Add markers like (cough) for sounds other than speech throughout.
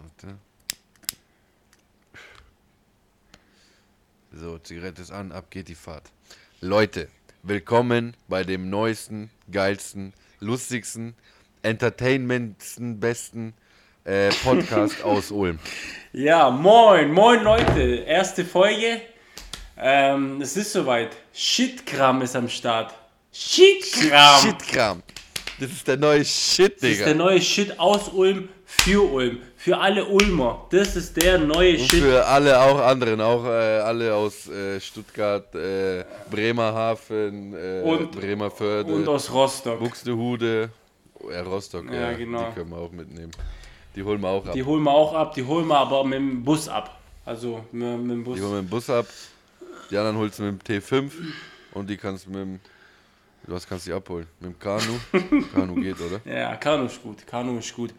Warte. So, Zigarette ist an, ab geht die Fahrt. Leute, willkommen bei dem neuesten, geilsten, lustigsten, entertainmentsten, besten äh, Podcast (laughs) aus Ulm. Ja, moin, moin Leute. Erste Folge. Ähm, es ist soweit. Shitkram ist am Start. Shitkram. Shitkram. Das ist der neue Shit, Das ist der Digga. neue Shit aus Ulm für Ulm. Für alle Ulmer. Das ist der neue Und Shit. für alle auch anderen, auch äh, alle aus äh, Stuttgart, äh, Bremerhaven, äh, Und- Bremerförde, Und aus Rostock. Buxtehude, äh, Rostock, Ja, ja, genau. die können wir auch mitnehmen. Die holen wir auch ab. Die holen wir auch ab. Die holen wir aber mit dem Bus ab. Also mit, mit dem Bus. Die holen wir mit dem Bus ab, die anderen holst du mit dem T5 und die kannst du mit dem, was kannst du die abholen? Mit dem Kanu? (laughs) Kanu geht, oder? Ja, Kanu ist gut. Kanu ist gut.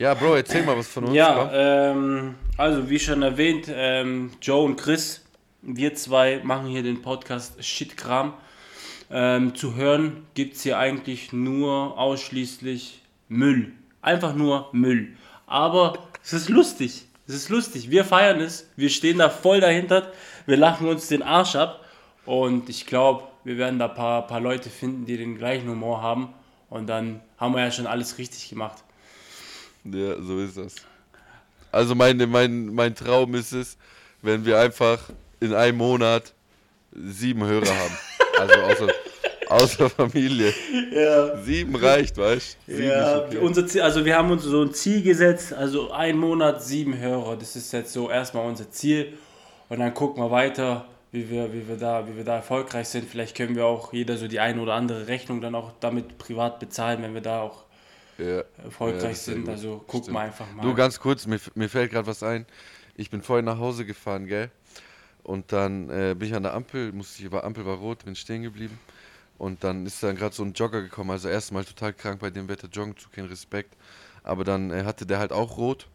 Ja, Bro, erzähl mal was von uns. Ja, ähm, also wie schon erwähnt, ähm, Joe und Chris, wir zwei machen hier den Podcast Shitkram. Ähm, zu hören gibt es hier eigentlich nur ausschließlich Müll. Einfach nur Müll. Aber es ist lustig. Es ist lustig. Wir feiern es. Wir stehen da voll dahinter. Wir lachen uns den Arsch ab. Und ich glaube, wir werden da ein paar, paar Leute finden, die den gleichen Humor haben. Und dann haben wir ja schon alles richtig gemacht. Ja, so ist das. Also meine, mein, mein Traum ist es, wenn wir einfach in einem Monat sieben Hörer haben. Also außer, außer Familie. Ja. Sieben reicht, weißt du? Ja, okay. unser Ziel, also wir haben uns so ein Ziel gesetzt, also ein Monat, sieben Hörer. Das ist jetzt so erstmal unser Ziel. Und dann gucken wir weiter, wie wir, wie wir, da, wie wir da erfolgreich sind. Vielleicht können wir auch jeder so die eine oder andere Rechnung dann auch damit privat bezahlen, wenn wir da auch Ja. erfolgreich sind. gut. Also gucken Stimmt. wir einfach mal. Du, ganz kurz, mir, mir fällt gerade was ein. Ich bin vorhin nach Hause gefahren, gell? Und dann äh, bin ich an der Ampel, musste ich, war Ampel war rot, bin stehen geblieben. Und dann ist dann gerade so ein Jogger gekommen, also erstmal total krank bei dem Wetter joggen zu kein Respekt. Aber dann äh, hatte der halt auch rot.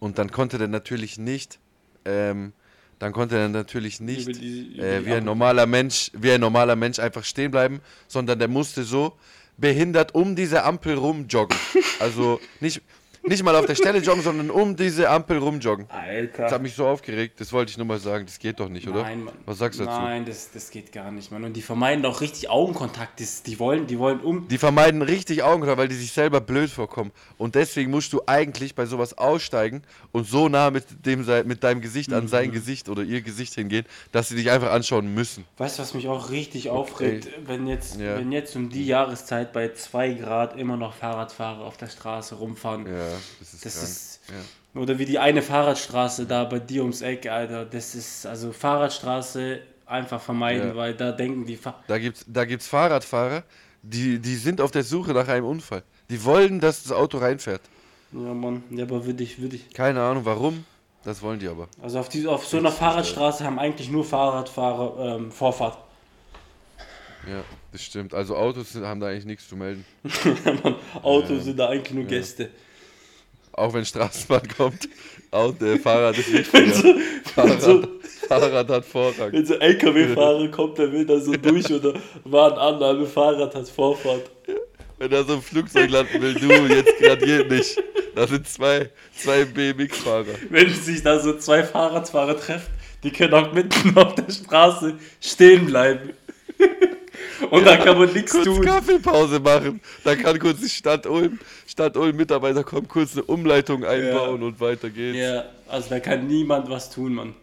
Und dann konnte der natürlich nicht, ähm, dann konnte er natürlich nicht Über die- über äh, wie ein normaler Mensch, wie ein normaler Mensch einfach stehen bleiben, sondern der musste so behindert um diese Ampel rumjoggen. Also nicht, nicht mal auf der Stelle joggen, sondern um diese Ampel rumjoggen. Das Alter. hat mich so aufgeregt, das wollte ich nur mal sagen, das geht doch nicht, oder? Nein, Mann. Was sagst du dazu? Nein, das, das geht gar nicht, Mann. Und die vermeiden auch richtig Augenkontakt. Das, die, wollen, die wollen um. Die vermeiden richtig Augenkontakt, weil die sich selber blöd vorkommen. Und deswegen musst du eigentlich bei sowas aussteigen und so nah mit, dem, mit deinem Gesicht an Mhm. sein Gesicht oder ihr Gesicht hingehen, dass sie dich einfach anschauen müssen. Weißt du, was mich auch richtig aufregt, wenn jetzt, Ja. wenn jetzt um die Jahreszeit bei 2 Grad immer noch Fahrradfahrer auf der Straße rumfahren. Ja, das ist Das ist- ja. Oder wie die eine Fahrradstraße da bei dir ums Eck, Alter. Das ist, also Fahrradstraße einfach vermeiden, Ja. weil da denken die. Fa Da gibt's, da gibt's Fahrradfahrer, die, die sind auf der Suche nach einem Unfall. Die wollen, dass das Auto reinfährt. ja, Mann. Ja, aber würde ich, würde ich. Keine Ahnung warum, das wollen die aber. Also auf, die, auf so einer Fahrradstraße haben eigentlich nur Fahrradfahrer ähm, Vorfahrt. Ja, das stimmt. Also Autos haben da eigentlich nichts zu melden. (laughs) Mann, Autos sind da eigentlich nur Gäste. Auch wenn Straßenbahn kommt, Auto, äh, Fahrrad ist wichtiger. (laughs) Fahrrad, so- Fahrrad hat Vorrang. Wenn so ein LKW-Fahrer kommt, der will da so durch oder warten an, aber Fahrrad hat Vorfahrt. Wenn da so ein Flugzeug landen will, du, jetzt gerade geht nicht. Da sind zwei, zwei BMX-Fahrer. Wenn sich da so zwei Fahrradfahrer treffen, die können auch mitten auf der Straße stehen bleiben. Und da kann man nichts Kurz tun. Kaffeepause machen. Da kann kurz die Stadt Ulm, Stadt Ulm Mitarbeiter kommen, kurz eine Umleitung einbauen und weiter geht's. Ja, also da kann niemand was tun, Mann.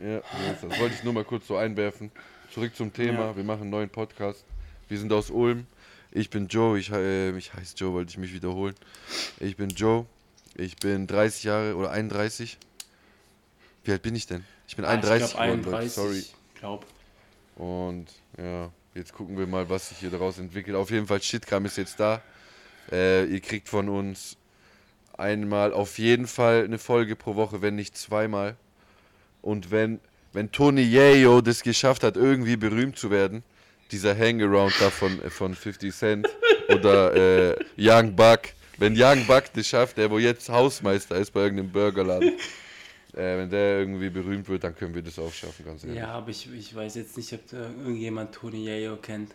Ja, so ist das. wollte ich nur mal kurz so einwerfen. Zurück zum Thema. Ja. Wir machen einen neuen Podcast. Wir sind aus Ulm. Ich bin Joe. Ich, äh, ich heiße Joe, wollte ich mich wiederholen. Ich bin Joe. Ich bin 30 Jahre oder 31. Wie alt bin ich denn? Ich bin 31 Ah, ich glaub, geworden, Leute. Sorry. Glaub. Und ja, jetzt gucken wir mal, was sich hier daraus entwickelt. Auf jeden Fall, Shitkram ist jetzt da. Äh, ihr kriegt von uns einmal auf jeden Fall eine Folge pro Woche, wenn nicht zweimal. Und wenn, wenn Tony Yayo das geschafft hat, irgendwie berühmt zu werden, dieser Hangaround da von, äh, von 50 Cent oder äh, Young Buck, wenn Young Buck das schafft, der wo jetzt Hausmeister ist bei irgendeinem Burgerladen, äh, wenn der irgendwie berühmt wird, dann können wir das auch schaffen, ganz ehrlich. Ja, aber ich, ich weiß jetzt nicht, ob da irgendjemand Tony Yayo kennt.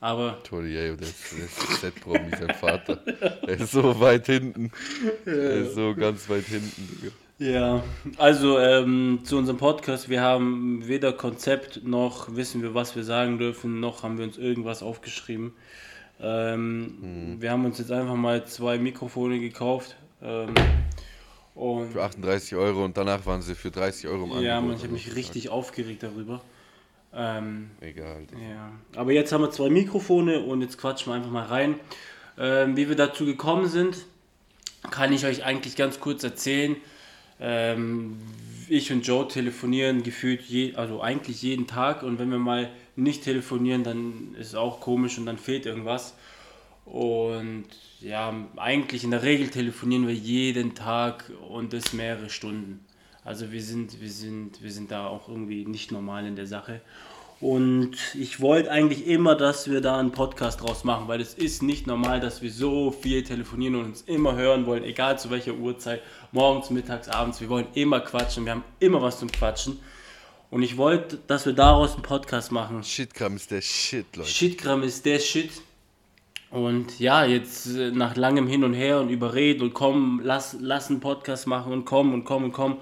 Aber Tony, ey, der ist, der ist Z-Promi, sein Vater. (laughs) Er ist so weit hinten. Er ist so ganz weit hinten. Ja, also ähm, zu unserem Podcast, wir haben weder Konzept noch wissen wir, was wir sagen dürfen, noch haben wir uns irgendwas aufgeschrieben. Ähm, Wir haben uns jetzt einfach mal zwei Mikrofone gekauft. Ähm, und Für 38 Euro und danach waren sie für 30 Euro im ja, Angebot. man, ich habe mich richtig aufgeregt darüber. Ähm, Egal. Ja, aber jetzt haben wir zwei Mikrofone und jetzt quatschen wir einfach mal rein. Ähm, wie wir dazu gekommen sind, kann ich euch eigentlich ganz kurz erzählen. Ähm, ich und Joe telefonieren gefühlt je, also eigentlich jeden Tag und wenn wir mal nicht telefonieren, dann ist es auch komisch und dann fehlt irgendwas. Und ja, eigentlich in der Regel telefonieren wir jeden Tag und das mehrere Stunden. Also wir sind, wir sind, wir sind da auch irgendwie nicht normal in der Sache. Und ich wollte eigentlich immer, dass wir da einen Podcast draus machen, weil es ist nicht normal, dass wir so viel telefonieren und uns immer hören wollen, egal zu welcher Uhrzeit, morgens, mittags, abends. Wir wollen immer quatschen, wir haben immer was zum Quatschen. Und ich wollte, dass wir daraus einen Podcast machen. Shitkram ist der Shit, Leute. Shitgram ist der Shit. Und ja, jetzt äh, nach langem Hin und Her und überreden und komm, lass, lass einen Podcast machen und komm und komm und komm.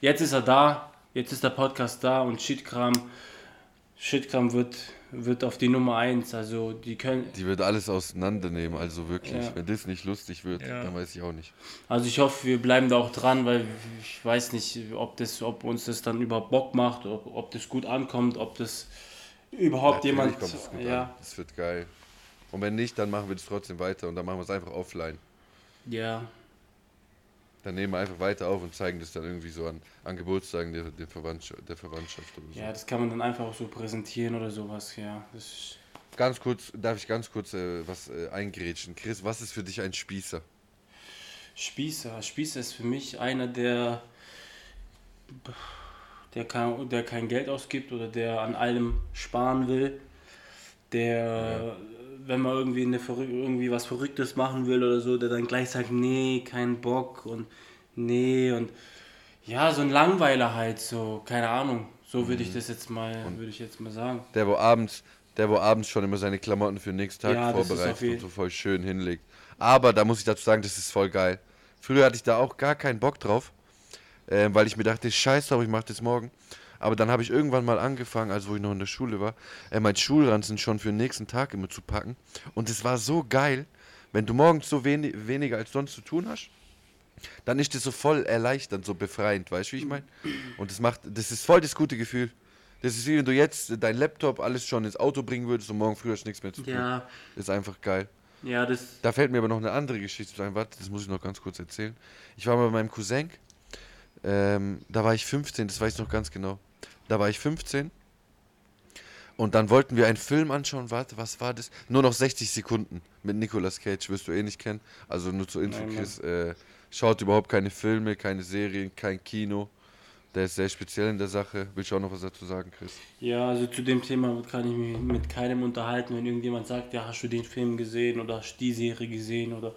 Jetzt ist er da, jetzt ist der Podcast da und Shitkram, Shitkram wird, wird auf die Nummer 1. Also die können. Die wird alles auseinandernehmen, also wirklich. Ja. Wenn das nicht lustig wird, Ja. dann weiß ich auch nicht. Also ich hoffe, wir bleiben da auch dran, weil ich weiß nicht, ob das, ob uns das dann überhaupt Bock macht, ob, ob das gut ankommt, ob das überhaupt Natürlich jemand. kommt es gut ja, an. Das wird geil. Und wenn nicht, dann machen wir das trotzdem weiter und dann machen wir es einfach offline. ja, Dann nehmen wir einfach weiter auf und zeigen das dann irgendwie so an, an Geburtstagen der, der, Verwandtschaft, der Verwandtschaft oder so. ja, das kann man dann einfach auch so präsentieren oder sowas. Ja, das ist, Ganz kurz, darf ich ganz kurz äh, was äh, eingrätschen? Chris, was ist für dich ein Spießer? Spießer. Spießer ist für mich einer, der, der, kein, der kein Geld ausgibt oder der an allem sparen will. Der, wenn man irgendwie, eine, irgendwie was Verrücktes machen will oder so, der dann gleich sagt, nee, kein Bock und nee und ja, so ein Langweiler halt, so, keine Ahnung. So würde ich Mhm. das jetzt mal, würde ich jetzt mal sagen. Der, wo abends, der, wo abends schon immer seine Klamotten für den nächsten Tag Ja, vorbereitet und so voll schön hinlegt. Aber da muss ich dazu sagen, das ist voll geil. Früher hatte ich da auch gar keinen Bock drauf, äh, weil ich mir dachte, scheiße, aber ich mache das morgen. Aber dann habe ich irgendwann mal angefangen, also wo ich noch in der Schule war, äh, mein Schulranzen schon für den nächsten Tag immer zu packen. Und es war so geil, wenn du morgens so wenig, weniger als sonst zu tun hast, dann ist das so voll erleichternd, so befreiend, weißt du, wie ich meine? Und das macht, das ist voll das gute Gefühl. Das ist wie wenn du jetzt dein Laptop alles schon ins Auto bringen würdest und morgen früh hast du nichts mehr zu tun. Ja, Das ist einfach geil. ja, das, Da fällt mir aber noch eine andere Geschichte ein. Warte, das muss ich noch ganz kurz erzählen. Ich war mal bei meinem Cousin. Ähm, da war ich 15, das weiß ich noch ganz genau. Da war ich 15. Und dann wollten wir einen Film anschauen. Warte, was war das? Nur noch 60 Sekunden mit Nicolas Cage, wirst du eh nicht kennen. Also nur zur Info. Chris. Äh, schaut überhaupt keine Filme, keine Serien, kein Kino. Der ist sehr speziell in der Sache. Willst du auch noch was dazu sagen, Chris? Ja, also zu dem Thema kann ich mich mit keinem unterhalten, wenn irgendjemand sagt, ja, hast du den Film gesehen oder hast die Serie gesehen oder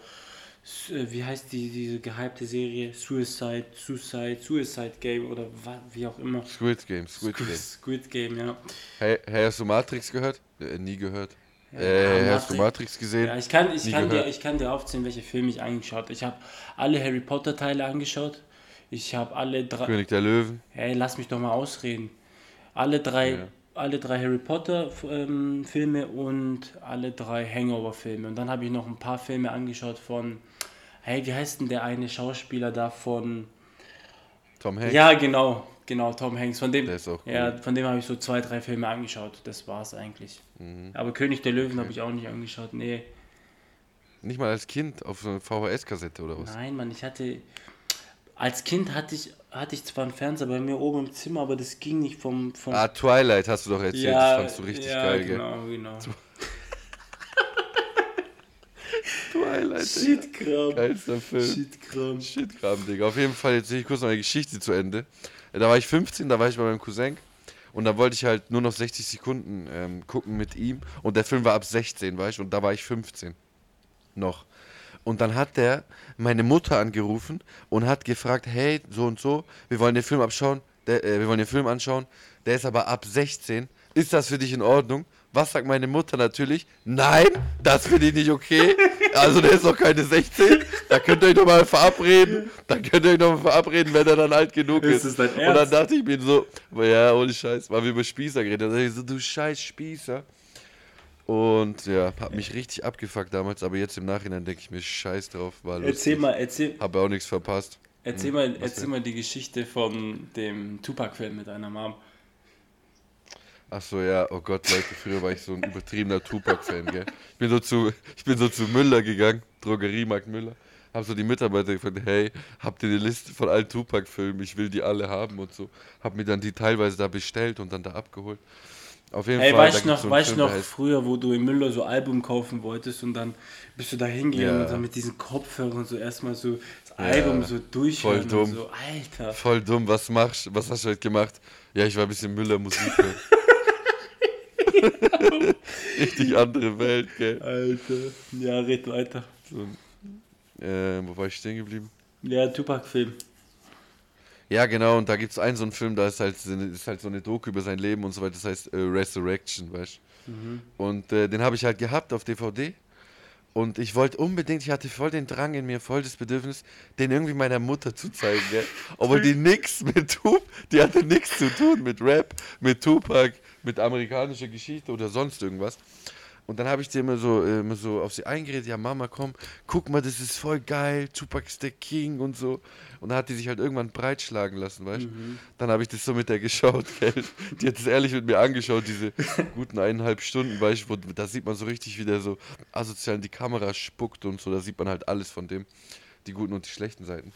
wie heißt die diese gehypte Serie Suicide, Suicide, Suicide Game oder wie auch immer. Squid Game, Squid Game. Squid Game, ja. Hey, hey hast du Matrix gehört? Äh, nie gehört. Ja, äh, hast du Matrix- Matrix gesehen? Ja, ich kann, ich, Nie kann dir, ich kann dir aufzählen, welche Filme ich angeschaut habe. Ich habe alle Harry Potter Teile angeschaut. Ich habe alle drei. König der Löwen. Hey, lass mich doch mal ausreden. Alle drei, Ja. alle drei Harry Potter ähm, Filme und alle drei Hangover Filme. Und dann habe ich noch ein paar Filme angeschaut von, hey, wie heißt denn der eine Schauspieler da von? Tom Hanks. Ja, genau, genau, Tom Hanks. Von dem, Der ist auch cool. ja, von dem habe ich so zwei, drei Filme angeschaut. Das war's eigentlich. Mhm. Aber König der Löwen habe ich auch nicht angeschaut. Nee, Nicht mal als Kind auf so eine VHS-Kassette oder was? nein, Mann, ich hatte als Kind hatte ich hatte ich zwar einen Fernseher bei mir oben im Zimmer, aber das ging nicht vom vom Ah, Twilight hast du doch erzählt. das fandst du richtig ja, geil, genau, genau. gell? Twilight. Shitkram. Geilster Film. Shitkram. Shitkram, Digga. Auf jeden Fall, jetzt sehe ich kurz noch eine Geschichte zu Ende. Da war ich 15, da war ich bei meinem Cousin. Und da wollte ich halt nur noch 60 Sekunden ähm, gucken mit ihm. Und der Film war ab 16, weißt du? Und da war ich 15. Noch. Und dann hat der meine Mutter angerufen und hat gefragt, hey, so und so, wir wollen den Film abschauen, der, äh, wir wollen den Film anschauen, der ist aber ab 16. Ist das für dich in Ordnung? Was sagt meine Mutter natürlich? Nein, das finde ich nicht okay. Also der ist doch keine 16. Da könnt ihr euch doch mal verabreden. Da könnt ihr euch doch mal verabreden, wenn er dann alt genug ist. Ist Und dann dachte ich mir so, ja, ohne Scheiß, weil wir über Spießer geredet haben. Da dachte ich so, du scheiß Spießer. Und ja, hab mich richtig abgefuckt damals, aber jetzt im Nachhinein denke ich mir, scheiß drauf, war lustig. Erzähl mal, erzähl, Habe auch nichts verpasst. erzähl mal, erzähl mal die Geschichte von dem Tupac-Film mit deiner Mom. Ach so, ja, oh Gott, Leute, früher war ich so ein übertriebener Tupac-Fan, gell. Ich bin so zu, ich bin so zu Müller gegangen, Drogeriemarkt Müller, hab so die Mitarbeiter gefragt, hey, habt ihr eine Liste von allen Tupac-Filmen, ich will die alle haben und so. Hab mir dann die teilweise da bestellt und dann da abgeholt. Auf jeden Ey, Fall, weißt du noch, so weißt Film, noch früher, wo du im Müller so Album kaufen wolltest und dann bist du da hingegangen Ja. und dann mit diesen Kopfhörern so erstmal so das Album so durchhören voll dumm. und so, Alter. Voll dumm, was machst Was hast du heute gemacht? Ja, ich war ein bisschen Müller Musik hören. (laughs) (laughs) Richtig andere Welt, gell. Alter. Ja, red weiter. So, äh, wo war ich stehen geblieben? Ja, Tupac-Film. Ja, genau, und da gibt es einen so einen Film, da ist halt, so eine- ist halt so eine Doku über sein Leben und so weiter, das heißt äh, Resurrection, weißt du? Und äh, den habe ich halt gehabt auf DVD. Und ich wollte unbedingt, ich hatte voll den Drang in mir, voll das Bedürfnis, den irgendwie meiner Mutter zu zeigen, gell? Obwohl die nix mit Tup, die hatte nichts zu tun mit Rap, mit Tupac, mit amerikanischer Geschichte oder sonst irgendwas. Und dann habe ich dir immer so, äh, immer so auf sie eingeredet, ja Mama, komm, guck mal, das ist voll geil, Tupac ist der King und so. Und dann hat die sich halt irgendwann breitschlagen lassen, weißt du? Dann habe ich das so mit der geschaut, (laughs) gell? Die hat es ehrlich mit mir angeschaut, diese guten eineinhalb Stunden, weißt du, da sieht man so richtig, wie der so asozial in die Kamera spuckt und so, da sieht man halt alles von dem, die guten und die schlechten Seiten.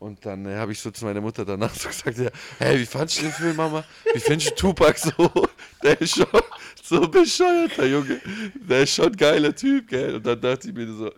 Und dann äh, habe ich so zu meiner Mutter danach (laughs) so gesagt, ja, hey, wie fandest du den Film, Mama? Wie findest du Tupac so? (laughs) Der ist schon (laughs) so bescheuerter Junge. Der ist schon ein geiler Typ, gell? Und dann dachte ich mir so,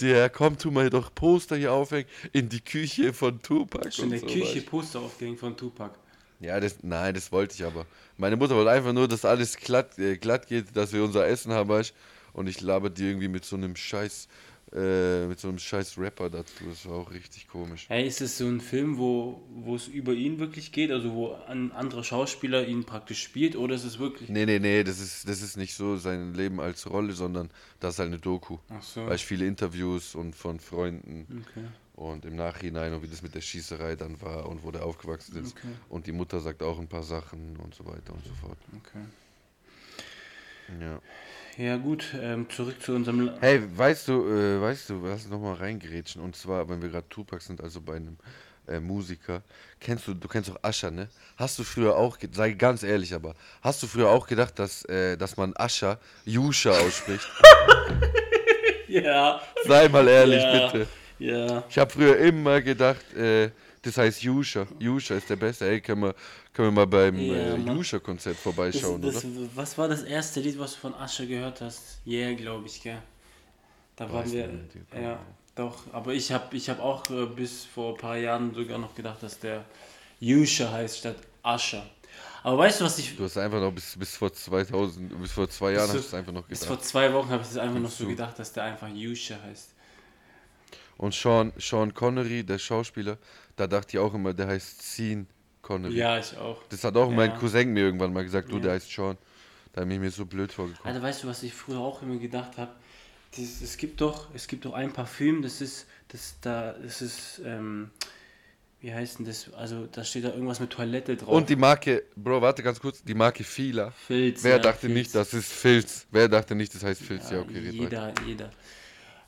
der, komm, tu mal doch Poster hier aufhängen in die Küche von Tupac. In der so, Küche weißt Poster aufgehängt von Tupac. Ja, das, nein, das wollte ich aber. Meine Mutter wollte einfach nur, dass alles glatt, äh, glatt geht, dass wir unser Essen haben, weißt? Und ich laber die irgendwie mit so einem scheiß, äh, mit so einem scheiß Rapper dazu. Das war auch richtig komisch. Hey, ist es so ein Film, wo, wo es über ihn wirklich geht, also wo ein anderer Schauspieler ihn praktisch spielt, oder ist es wirklich. Nee, nee, nee, das ist, das ist nicht so sein Leben als Rolle, sondern das ist halt eine Doku. Ach so. Weißt du, viele Interviews und von Freunden Okay. und im Nachhinein und wie das mit der Schießerei dann war und wo der aufgewachsen ist. Okay. Und die Mutter sagt auch ein paar Sachen und so weiter und so fort. Okay. Ja. Ja, gut, ähm, zurück zu unserem. La- Hey, weißt du, äh, weißt du, lass uns noch mal reingerätschen. Und zwar, wenn wir gerade Tupac sind, also bei einem äh, Musiker. Kennst du, du kennst auch Ascher, ne? Hast du früher auch, sei ganz ehrlich aber, hast du früher auch gedacht, dass, äh, dass man Ascher Yusha ausspricht? Ja. (laughs) sei mal ehrlich, ja, bitte. Ja. Ich habe früher immer gedacht, äh, das heißt Yusha. Yusha ist der Beste. Ey, können wir, können wir mal beim Ja, äh, Mann. Yusha-Konzert Das, vorbeischauen, das, oder? was war das erste Lied, was du von Asche gehört hast? Yeah, glaube ich, gell? Da waren Weiß wir. nicht, Ja, doch. Aber ich habe ich hab auch äh, bis vor ein paar Jahren sogar noch gedacht, dass der Yusha heißt statt Ascher. Aber weißt du, was ich. Du hast einfach noch bis, bis vor 2000, bis vor zwei Jahren Bis hast du es einfach noch Bis gedacht. vor zwei Wochen habe ich es einfach noch so du. gedacht, dass der einfach Yusha heißt. Und Sean, Sean Connery, der Schauspieler, da dachte ich auch immer, der heißt Sean Connery. Ja, ich auch. Das hat auch mein Ja. Cousin mir irgendwann mal gesagt, du, Ja. der heißt Sean. Da habe ich mir so blöd vorgekommen. Alter, weißt du, was ich früher auch immer gedacht habe? Es gibt doch, es gibt doch ein Parfüm, das ist, das da, das ist, ähm, wie heißt denn das? Also da steht da irgendwas mit Toilette drauf. Und die Marke, Bro, warte ganz kurz, die Marke Fila. Filz. Wer ja, dachte Filz. nicht, das ist Filz? Wer dachte nicht, das heißt Filz? Ja, Ja, okay, jeder, jeder.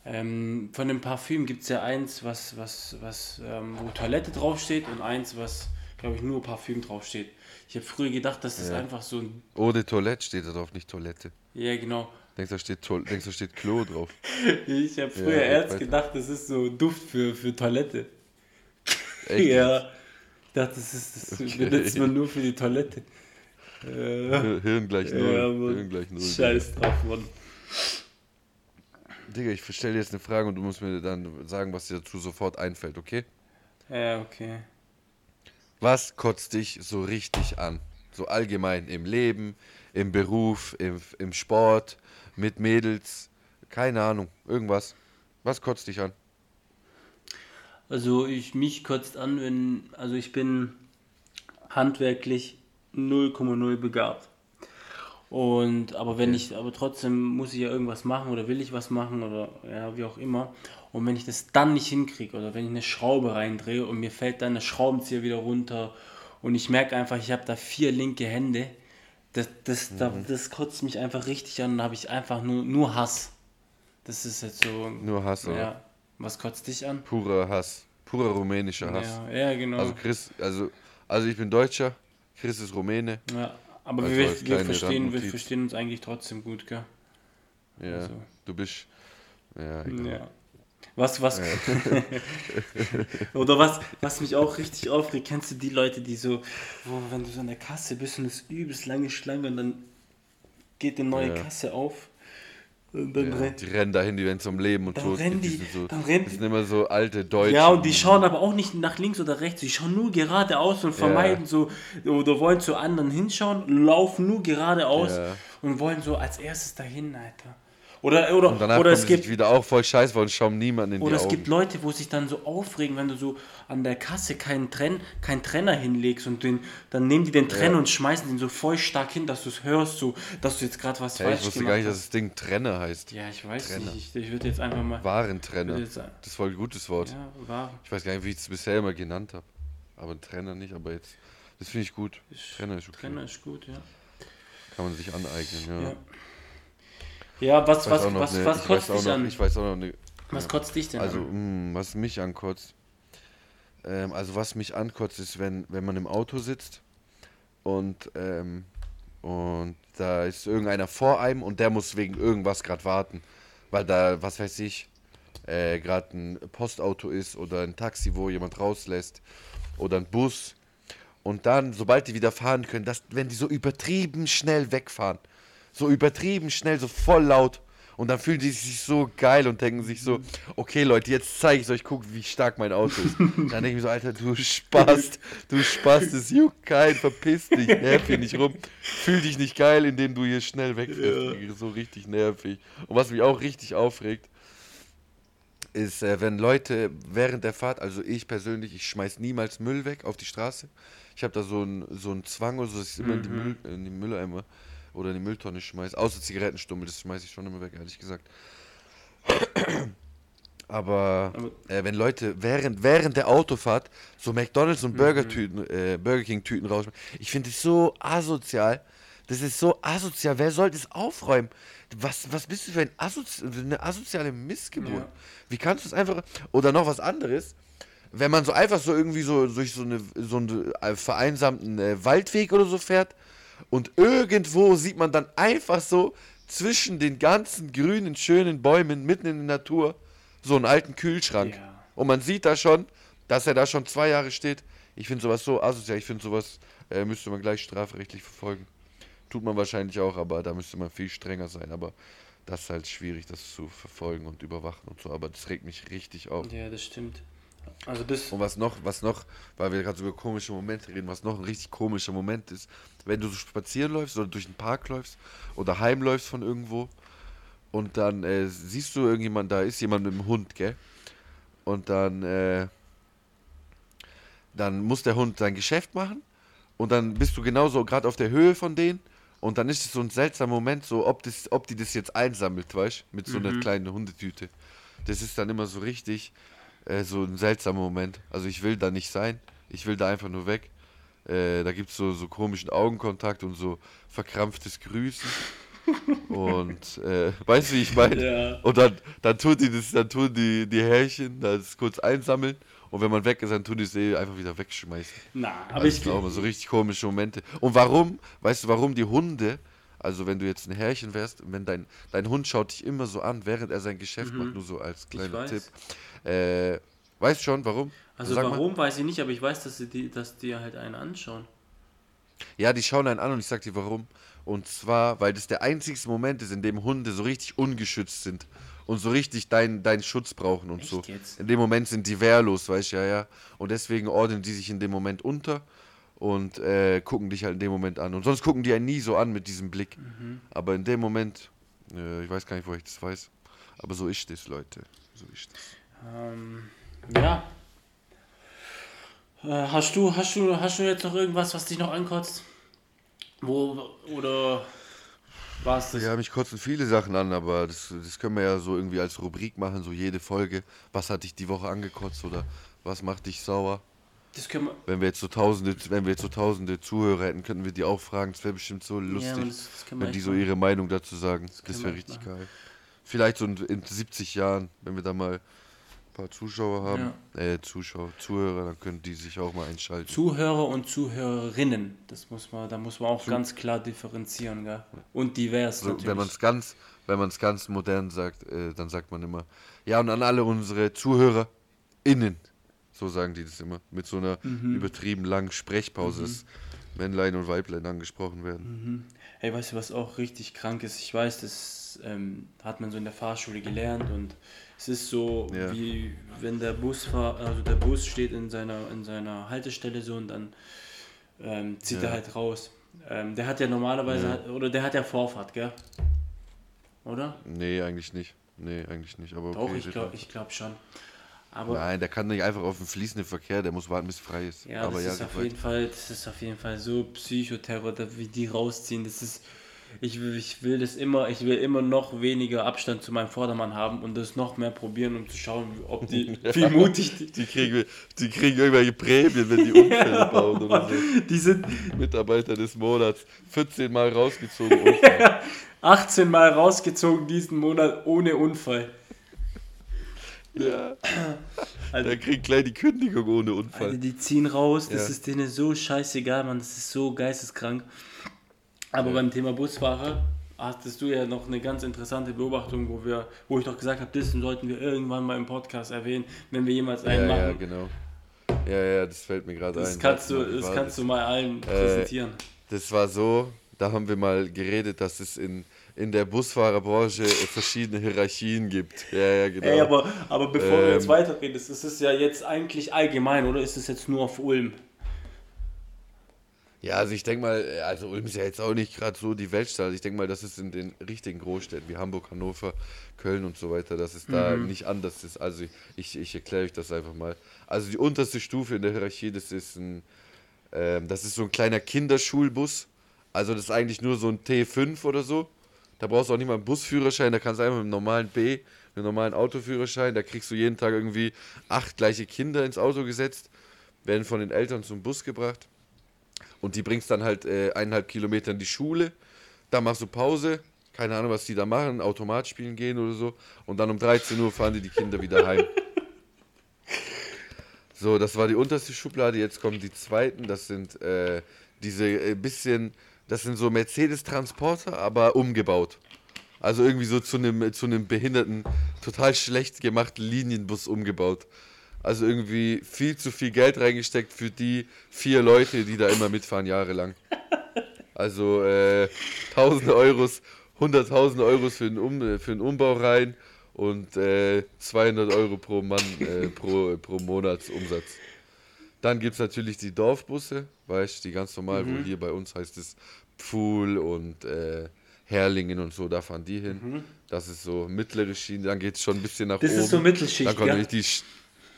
Ähm, von dem Parfüm gibt es ja eins, was, was, was, ähm, wo Toilette draufsteht und eins, was, glaube ich, nur Parfüm draufsteht. Ich habe früher gedacht, das ist Ja. einfach so ein. Ohne Toilette steht da drauf, nicht Toilette. Ja, genau. Denkst du, da steht, Toil- denkst, da steht Klo drauf? (laughs) Ich habe früher erst weiter. gedacht, das ist so Duft für, für Toilette. Echt? (laughs) Ja. Ich dachte, das, ist, das Okay. benutzt man nur für die Toilette. Äh, Hir- Hirn gleich null. ja. Hirn gleich null. Scheiß drauf, Mann. Digga, ich stelle dir jetzt eine Frage und du musst mir dann sagen, was dir dazu sofort einfällt, okay? Ja, okay. Was kotzt dich so richtig an? So allgemein im Leben, im Beruf, im, im Sport, mit Mädels, keine Ahnung, irgendwas. Was kotzt dich an? Also ich mich kotzt an, wenn, also ich bin handwerklich 0,0 begabt. Und aber wenn ich, aber trotzdem muss ich ja irgendwas machen oder will ich was machen oder ja, wie auch immer. Und wenn ich das dann nicht hinkriege oder wenn ich eine Schraube reindrehe und mir fällt dann der Schraubenzieher wieder runter und ich merke einfach, ich habe da vier linke Hände, das, das, mhm. da, das kotzt mich einfach richtig an und habe ich einfach nur, nur Hass. Das ist jetzt so. Nur Hass, oder? Ja. Was kotzt dich an? Purer Hass. Purer rumänischer Hass. Ja, ja genau. Also Chris, also, also ich bin Deutscher, Chris ist Rumäne. Ja, aber also wir, wir, verstehen, wir verstehen uns eigentlich trotzdem gut, gell? Ja, also. du bist. Ja, egal. ja. Was, was. Ja. (laughs) oder was, was mich auch richtig aufregt, kennst du die Leute, die so, wo, wenn du so an der Kasse bist und es übelst lange Schlange und dann geht eine neue ja. Kasse auf ja, die rennen dahin, die rennen zum Leben und Tod. Rennen die, die so, dann rennen das sind immer so alte Deutsche. Ja, und die schauen aber auch nicht nach links oder rechts, die schauen nur geradeaus und vermeiden ja. so, oder wollen zu anderen hinschauen, laufen nur geradeaus ja. und wollen so als erstes dahin, Alter. Oder, oder, und danach oder es gibt wieder auch voll scheiß, weil schauen niemanden in die Oder es gibt Leute, wo sich dann so aufregen, wenn du so an der Kasse keinen, Trenn, keinen Trenner hinlegst und den, dann nehmen die den Trenner ja. und schmeißen den so voll stark hin, dass du es hörst, so, dass du jetzt gerade was hey, falsch Ich wusste gar nicht, dass das Ding Trenner heißt. Ja, ich weiß Trenner. nicht. Ich, ich würde jetzt einfach mal. Warentrenner. Das ist voll ein gutes Wort. Ja, war. Ich weiß gar nicht, wie ich es bisher immer genannt habe. Aber ein Trenner nicht, aber jetzt. Das finde ich gut. Trenner ist okay. Trenner ist gut, ja. Kann man sich aneignen, ja. ja. Ja, was, was, was, eine, was kotzt dich noch, an? Ich weiß auch noch eine, Was kotzt dich denn also, an? Also, was mich ankotzt. Ähm, also, was mich ankotzt, ist, wenn, wenn man im Auto sitzt und, ähm, und da ist irgendeiner vor einem und der muss wegen irgendwas gerade warten. Weil da, was weiß ich, äh, gerade ein Postauto ist oder ein Taxi, wo jemand rauslässt oder ein Bus. Und dann, sobald die wieder fahren können, dass, wenn die so übertrieben schnell wegfahren, so übertrieben schnell, so voll laut. Und dann fühlen die sich so geil und denken sich so, okay Leute, jetzt zeige ich euch, guck, wie stark mein Auto ist. (laughs) dann denke ich mir so, Alter, du Spast, du Spast, es juckt kein, verpiss dich, nerv hier nicht rum. Fühl dich nicht geil, indem du hier schnell wegfährst. Ja. So richtig nervig. Und was mich auch richtig aufregt, ist, äh, wenn Leute während der Fahrt, also ich persönlich, ich schmeiß niemals Müll weg auf die Straße. Ich habe da so einen so Zwang oder so, dass ich immer in die, mhm. Müll, in die Mülleimer oder in die Mülltonne schmeiße. Außer Zigarettenstummel, das schmeiße ich schon immer weg, ehrlich gesagt. Aber, äh, wenn Leute während, während der Autofahrt so McDonalds und Burger, -Tüten, mhm. äh, Burger King Tüten rausschmeißen, ich finde das so asozial. Das ist so asozial. Wer soll das aufräumen? Was, was bist du für ein Asozi eine asoziale Missgeburt? Ja. Wie kannst du es einfach. Oder noch was anderes. Wenn man so einfach so irgendwie so durch so, eine, so einen äh, vereinsamten äh, Waldweg oder so fährt und irgendwo sieht man dann einfach so zwischen den ganzen grünen, schönen Bäumen mitten in der Natur so einen alten Kühlschrank. Ja. Und man sieht da schon, dass er da schon zwei Jahre steht. Ich finde sowas so asozial. Ich finde sowas äh, müsste man gleich strafrechtlich verfolgen. Tut man wahrscheinlich auch, aber da müsste man viel strenger sein. Aber das ist halt schwierig, das zu verfolgen und überwachen und so. Aber das regt mich richtig auf. Ja, das stimmt. Also das und was noch, was noch, weil wir gerade so über komische Momente reden, was noch ein richtig komischer Moment ist, wenn du so spazieren läufst oder durch den Park läufst oder heimläufst von irgendwo und dann äh, siehst du irgendjemand, da ist jemand mit dem Hund, gell? Und dann, äh, dann muss der Hund sein Geschäft machen und dann bist du genauso gerade auf der Höhe von denen und dann ist es so ein seltsamer Moment, so ob, das, ob die das jetzt einsammelt, weißt du, mit so einer mhm. kleinen Hundetüte. Das ist dann immer so richtig, äh, so ein seltsamer Moment. Also ich will da nicht sein. Ich will da einfach nur weg. Äh, da gibt es so, so komischen Augenkontakt und so verkrampftes Grüßen. und äh, (laughs) weißt du, wie ich meine? Ja. Und dann, dann tun die das, dann tun die, die Härchen das kurz einsammeln und wenn man weg ist, dann tun die es eh einfach wieder wegschmeißen. Na, aber also ich glaube, so richtig komische Momente. Und warum, weißt du, warum die Hunde, also wenn du jetzt ein Härchen wärst, wenn dein, dein Hund schaut dich immer so an, während er sein Geschäft mhm. macht, nur so als kleiner Tipp. Äh, weißt schon, warum? Also Sag warum, mal. weiß ich nicht, aber ich weiß, dass die, dass die halt einen anschauen. Ja, die schauen einen an und ich sag dir warum. Und zwar, weil das der einzige Moment ist, in dem Hunde so richtig ungeschützt sind und so richtig deinen dein Schutz brauchen und Echt so. Jetzt? In dem Moment sind die wehrlos, weißt du, ja, ja. Und deswegen ordnen die sich in dem Moment unter und äh, gucken dich halt in dem Moment an. Und sonst gucken die einen nie so an mit diesem Blick. Mhm. Aber in dem Moment, äh, ich weiß gar nicht, wo ich das weiß, aber so ist das, Leute. So ist das. Ähm, ja. Äh, hast du, hast du, hast du jetzt noch irgendwas, was dich noch ankotzt? Wo, oder. War's das? Ja, mich kotzen viele Sachen an, aber das, das können wir ja so irgendwie als Rubrik machen, so jede Folge. Was hat dich die Woche angekotzt oder was macht dich sauer? Das können wir. Wenn wir jetzt so tausende, wenn wir jetzt so tausende Zuhörer hätten, könnten wir die auch fragen. Das wäre bestimmt so lustig, aber das- das wenn die so ihre Meinung dazu sagen. Das, wir wäre richtig machen. geil. Vielleicht so in, in 70 Jahren, wenn wir da mal paar Zuschauer haben, äh, Zuschauer, Zuhörer, dann können die sich auch mal einschalten. Zuhörer und Zuhörerinnen. Das muss man, da muss man auch ganz klar differenzieren, gell? Und divers So, natürlich. wenn man es ganz, wenn man es ganz modern sagt, äh, dann sagt man immer, ja und an alle unsere ZuhörerInnen, so sagen die das immer, mit so einer Mhm. übertrieben langen Sprechpause, dass Männlein und Weiblein angesprochen Mhm. werden. Hey, weißt du, was auch richtig krank ist? Ich weiß, das ähm, hat man so in der Fahrschule gelernt und es ist so, Ja. wie wenn der Busfahrer, also der Bus steht in seiner, in seiner Haltestelle so und dann ähm, zieht er Ja. halt raus. Ähm, der hat ja normalerweise, Ja. Hat, oder der hat ja Vorfahrt, gell? Oder? Nee, eigentlich nicht. Nee, eigentlich nicht. Aber Doch, okay, ich glaube glaub schon. Aber Nein, der kann nicht einfach auf den fließenden Verkehr, der muss warten, bis frei ist. Ja, aber das, ja, ist auf jeden Fall, das ist auf jeden Fall so Psychoterror, wie die rausziehen. Das ist, ich, will- ich will das immer, ich will immer noch weniger Abstand zu meinem Vordermann haben und das noch mehr probieren, um zu schauen, ob die, (laughs) wie mutig die, Die kriegen, die kriegen irgendwelche Prämien, wenn die Unfälle (laughs) bauen oder so. die sind Mitarbeiter des Monats, 14 Mal rausgezogen. Unfall. 18 Mal rausgezogen diesen Monat ohne Unfall. ja, Also, der kriegt gleich die Kündigung ohne Alter, Unfall. die ziehen raus, das Ja. ist denen so scheißegal, man, das ist so geisteskrank. Aber Ja. beim Thema Busfahrer hattest du ja noch eine ganz interessante Beobachtung, wo wir, wo ich doch gesagt habe, das sollten wir irgendwann mal im Podcast erwähnen, wenn wir jemals Ja, einen ja, machen. genau. Ja, ja, das fällt mir gerade ein. Das kannst du, das kannst du mal allen präsentieren. Das war so, da haben wir mal geredet, dass es in, in der Busfahrerbranche äh, verschiedene Hierarchien gibt. Ja, ja, genau. Ey, aber, aber bevor du jetzt Ähm. weiterredest, ist es ja jetzt eigentlich allgemein, oder ist es jetzt nur auf Ulm? Ja, also ich denke mal, äh, also Ulm ist ja jetzt auch nicht gerade so die Weltstadt. Ich denke mal, das ist in den richtigen Großstädten wie Hamburg, Hannover, Köln und so weiter, dass es da Mhm. nicht anders ist. Also ich, ich erkläre euch das einfach mal. Also die unterste Stufe in der Hierarchie, das ist ein, ähm, das ist so ein kleiner Kinderschulbus. Also das ist eigentlich nur so ein T5 oder so. Da brauchst du auch nicht mal einen Busführerschein, da kannst du einfach mit einem normalen B, mit einem normalen Autoführerschein, da kriegst du jeden Tag irgendwie acht gleiche Kinder ins Auto gesetzt, werden von den Eltern zum Bus gebracht. Und die bringst dann halt äh, eineinhalb Kilometer in die Schule. Da machst du Pause. Keine Ahnung, was die da machen. Automat spielen gehen oder so. Und dann um 13 Uhr fahren die die Kinder wieder heim. (laughs) So, das war die unterste Schublade. Jetzt kommen die zweiten. Das sind äh, diese äh, bisschen, das sind so Mercedes-Transporter, aber umgebaut. Also irgendwie so zu einem zu einem behinderten, total schlecht gemachten Linienbus umgebaut. Also irgendwie viel zu viel Geld reingesteckt für die vier Leute, die da immer mitfahren, jahrelang. Also äh, tausende Euros, hunderttausende Euros für den, um, für den Umbau rein und äh, 200 Euro pro Mann äh, pro, pro Monatsumsatz. Dann gibt es natürlich die Dorfbusse, weißt du, die ganz normal, Mhm. wo hier bei uns heißt es Pfuhl und äh, Herlingen und so, da fahren die hin. Das ist so mittlere Schiene, dann geht es schon ein bisschen nach Mhm. Das oben. ist so Mittelschicht, Dann kommt nämlich die,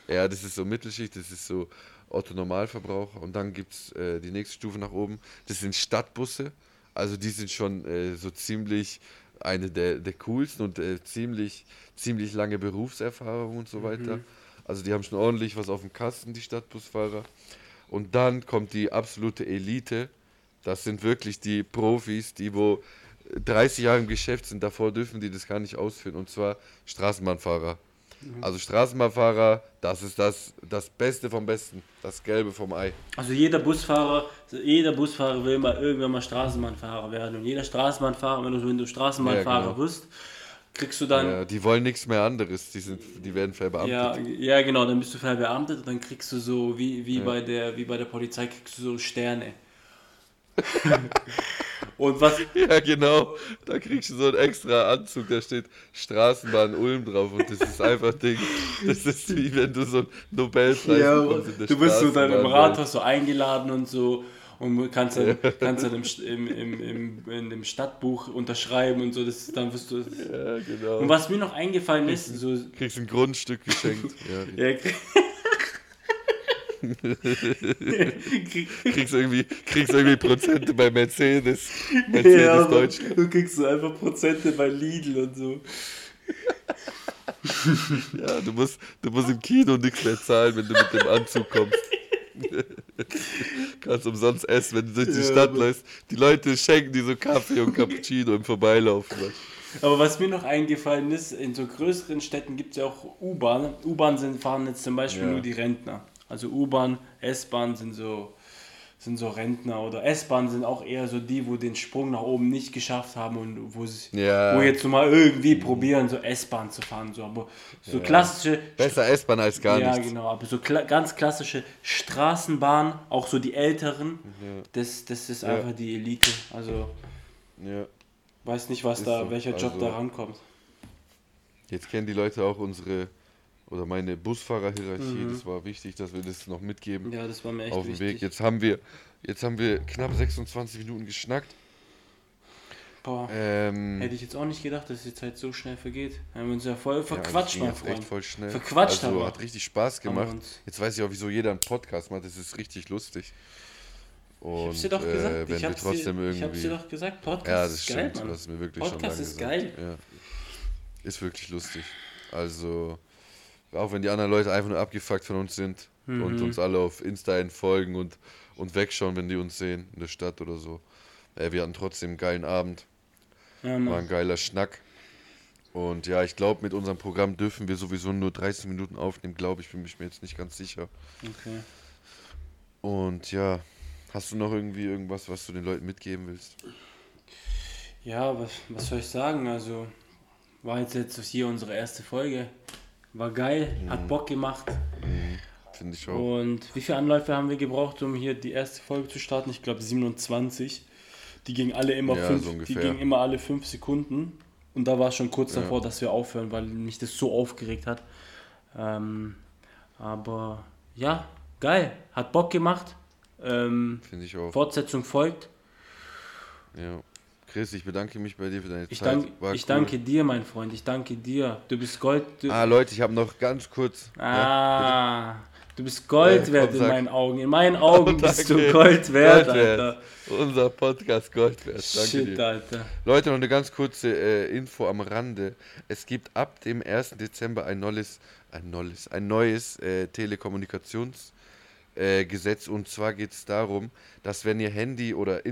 ja, das ist so Mittelschicht, das ist so Otto Normalverbraucher und dann gibt es äh, die nächste Stufe nach oben, das sind Stadtbusse, also die sind schon äh, so ziemlich eine der, der coolsten und äh, ziemlich, ziemlich lange Berufserfahrung und so weiter. Also die haben schon ordentlich was auf dem Kasten, die Stadtbusfahrer. Und dann kommt die absolute Elite, das sind wirklich die Profis, die wo 30 Jahre im Geschäft sind, davor dürfen die das gar nicht ausführen, und zwar Straßenbahnfahrer. Also Straßenbahnfahrer, das ist das, das Beste vom Besten, das Gelbe vom Ei. Also jeder Busfahrer, jeder Busfahrer will mal irgendwann mal Straßenbahnfahrer werden. Und jeder Straßenbahnfahrer, wenn du, wenn du Straßenbahnfahrer Ja, genau. wirst, kriegst du dann Ja, die wollen nichts mehr anderes, die, sind, die werden verbeamtet. Ja, ja, genau, dann bist du verbeamtet und dann kriegst du so, wie, wie, Ja. bei der, wie bei der Polizei, kriegst du so Sterne. (laughs) und was, (laughs) Ja, genau. Da kriegst du so einen extra Anzug, da steht Straßenbahn Ulm drauf und das ist einfach Ding. Das ist wie wenn du so einen Nobelpreis ja, bekommst in der du bist so dann im. Rathaus so eingeladen und so und kannst dann, kannst dann im, im, im, im, in dem Stadtbuch unterschreiben und so, das, dann wirst du... Ja, genau. Und was mir noch eingefallen ist, so... kriegst ein Grundstück geschenkt. (laughs) Ja, Ja, (laughs) kriegst irgendwie, kriegst irgendwie Prozente bei Mercedes. Mercedes ja, Deutschland. du kriegst so einfach Prozente bei Lidl und so. (laughs) Ja, du musst, du musst im Kino nichts mehr zahlen, wenn du mit dem Anzug kommst. Kannst umsonst essen, wenn du durch die Ja, Stadt läufst. Die Leute schenken dir so Kaffee und Cappuccino im Vorbeilaufen. Aber was mir noch eingefallen ist, in so größeren Städten gibt es ja auch U-Bahn. U-Bahn fahren jetzt zum Beispiel Ja. nur die Rentner. Also U-Bahn, S-Bahn sind so, sind so Rentner oder S-Bahn sind auch eher so die, wo den Sprung nach oben nicht geschafft haben und wo, sie, Ja. wo jetzt mal irgendwie probieren, so S-Bahn zu fahren. So. Aber so klassische Besser S-Bahn als gar ja, nichts. genau, aber so kla ganz klassische Straßenbahn, auch so die älteren, das, das ist Ja. einfach die Elite. Also Ja. weiß nicht, was Ist da, so, welcher Job also- da rankommt. Jetzt kennen die Leute auch unsere oder meine Busfahrerhierarchie. Mhm. Das war wichtig, dass wir das noch mitgeben Ja, das war mir echt auf dem. Weg. Jetzt haben wir, jetzt haben wir knapp 26 Minuten geschnackt. Boah, Ähm, hätte ich jetzt auch nicht gedacht, dass die Zeit so schnell vergeht. Haben wir uns ja voll ja, verquatscht, ging mein jetzt echt Freund. voll schnell. Verquatscht also, aber. hat richtig Spaß Haben gemacht. Jetzt weiß ich auch, wieso jeder einen Podcast macht. Das ist richtig lustig. Und Ich hab's dir doch äh, gesagt. ich hab's dir, ich hab's irgendwie. dir doch gesagt. Podcast ja, das ist stimmt. geil, du Mann. hast mir wirklich Podcast schon ist lange geil. gesagt. Ja. Ist wirklich lustig. Also, auch wenn die anderen Leute einfach nur abgefuckt von uns sind und Mhm. uns alle auf Insta folgen und, und wegschauen, wenn die uns sehen in der Stadt oder so. Äh, wir hatten trotzdem einen geilen Abend. Ja, War ein geiler Schnack. Und ja, ich glaube, mit unserem Programm dürfen wir sowieso nur 30 Minuten aufnehmen, glaube ich, bin ich mir jetzt nicht ganz sicher. Okay. Und ja, hast du noch irgendwie irgendwas, was du den Leuten mitgeben willst? Ja, was, was soll ich sagen? Also, war jetzt, jetzt hier unsere erste Folge. War geil, Mhm. hat Bock gemacht. Finde ich auch. Und wie viele Anläufe haben wir gebraucht, um hier die erste Folge zu starten? Ich glaube 27. Die gingen alle immer Ja, fünf, so die gingen immer alle fünf Sekunden. Und da war es schon kurz Ja. davor, dass wir aufhören, weil mich das so aufgeregt hat. Ähm, aber ja, geil, hat Bock gemacht. Ähm, Finde ich auch. Fortsetzung folgt. Ja. Chris, ich bedanke mich bei dir für deine Ich, Zeit. dank, ich cool. danke dir, mein Freund. Ich danke dir. Du bist Gold. Du, Ah, Leute, ich habe noch ganz kurz. Ja, ah, du bist Gold Ja, wert in sag. meinen Augen. In meinen Augen (laughs) bist du. Gold wert, Gold wert. Alter. unser Podcast Gold wert. Danke Shit, dir. Alter. Leute, noch eine ganz kurze äh, Info am Rande. Es gibt ab dem 1. Dezember ein neues, ein neues, ein neues äh, Telekommunikations äh, Gesetz und zwar geht es darum, dass wenn ihr Handy- oder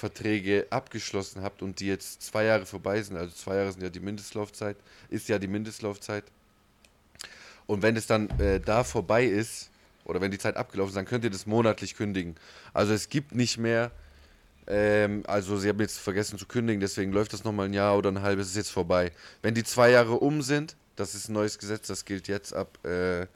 Internetverträge abgeschlossen habt und die jetzt zwei Jahre vorbei sind, also zwei Jahre sind ja die Mindestlaufzeit, ist ja die Mindestlaufzeit. Und wenn es dann äh, da vorbei ist, oder wenn die Zeit abgelaufen ist, dann könnt ihr das monatlich kündigen. Also es gibt nicht mehr, ähm, also sie haben jetzt vergessen zu kündigen, deswegen läuft das nochmal ein Jahr oder ein halbes, ist jetzt vorbei. Wenn die zwei Jahre um sind, das ist ein neues Gesetz, das gilt jetzt ab, äh,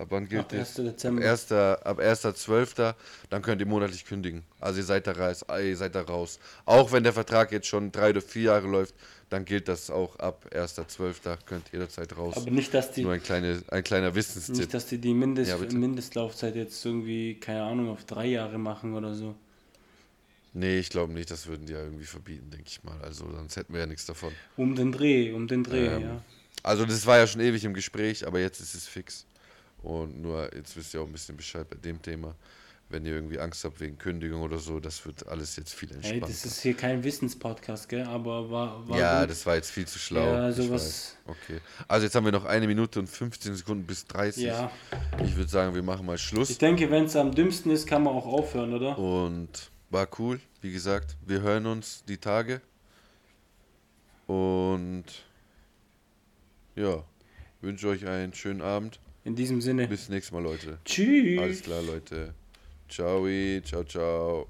ab wann gilt Ab das? 1. Dezember. Ab 1. Ab 1.12. dann könnt ihr monatlich kündigen. Also ihr seid, da raus, ihr seid da raus. Auch wenn der Vertrag jetzt schon drei oder vier Jahre läuft, dann gilt das auch ab 1.12. könnt ihr jederzeit raus. Aber nicht, dass die, Nur ein, kleine, ein kleiner Wissenstipp. nicht, dass die die Mindest, Ja. Mindestlaufzeit jetzt irgendwie, keine Ahnung, auf drei Jahre machen oder so. Nee, ich glaube nicht, das würden die ja irgendwie verbieten, denke ich mal. Also sonst hätten wir ja nichts davon. Um den Dreh, um den Dreh, Ähm, ja. Also das war ja schon ewig im Gespräch, aber jetzt ist es fix. Und nur, jetzt wisst ihr auch ein bisschen Bescheid bei dem Thema. Wenn ihr irgendwie Angst habt wegen Kündigung oder so, das wird alles jetzt viel entspannter. das ist hier kein Wissenspodcast, gell? Aber war, war ja, gut. das war jetzt viel zu schlau. Ja, sowas-. Okay. Also jetzt haben wir noch eine Minute und 15 Sekunden bis 30. Ja. Ich würde sagen, wir machen mal Schluss. Ich denke, wenn es am dümmsten ist, kann man auch aufhören, oder? Und war cool, wie gesagt. Wir hören uns die Tage. Und ja, wünsche euch einen schönen Abend. In diesem Sinne. Bis nächstes Mal, Leute. Tschüss. Alles klar, Leute. Ciao, ciao, ciao.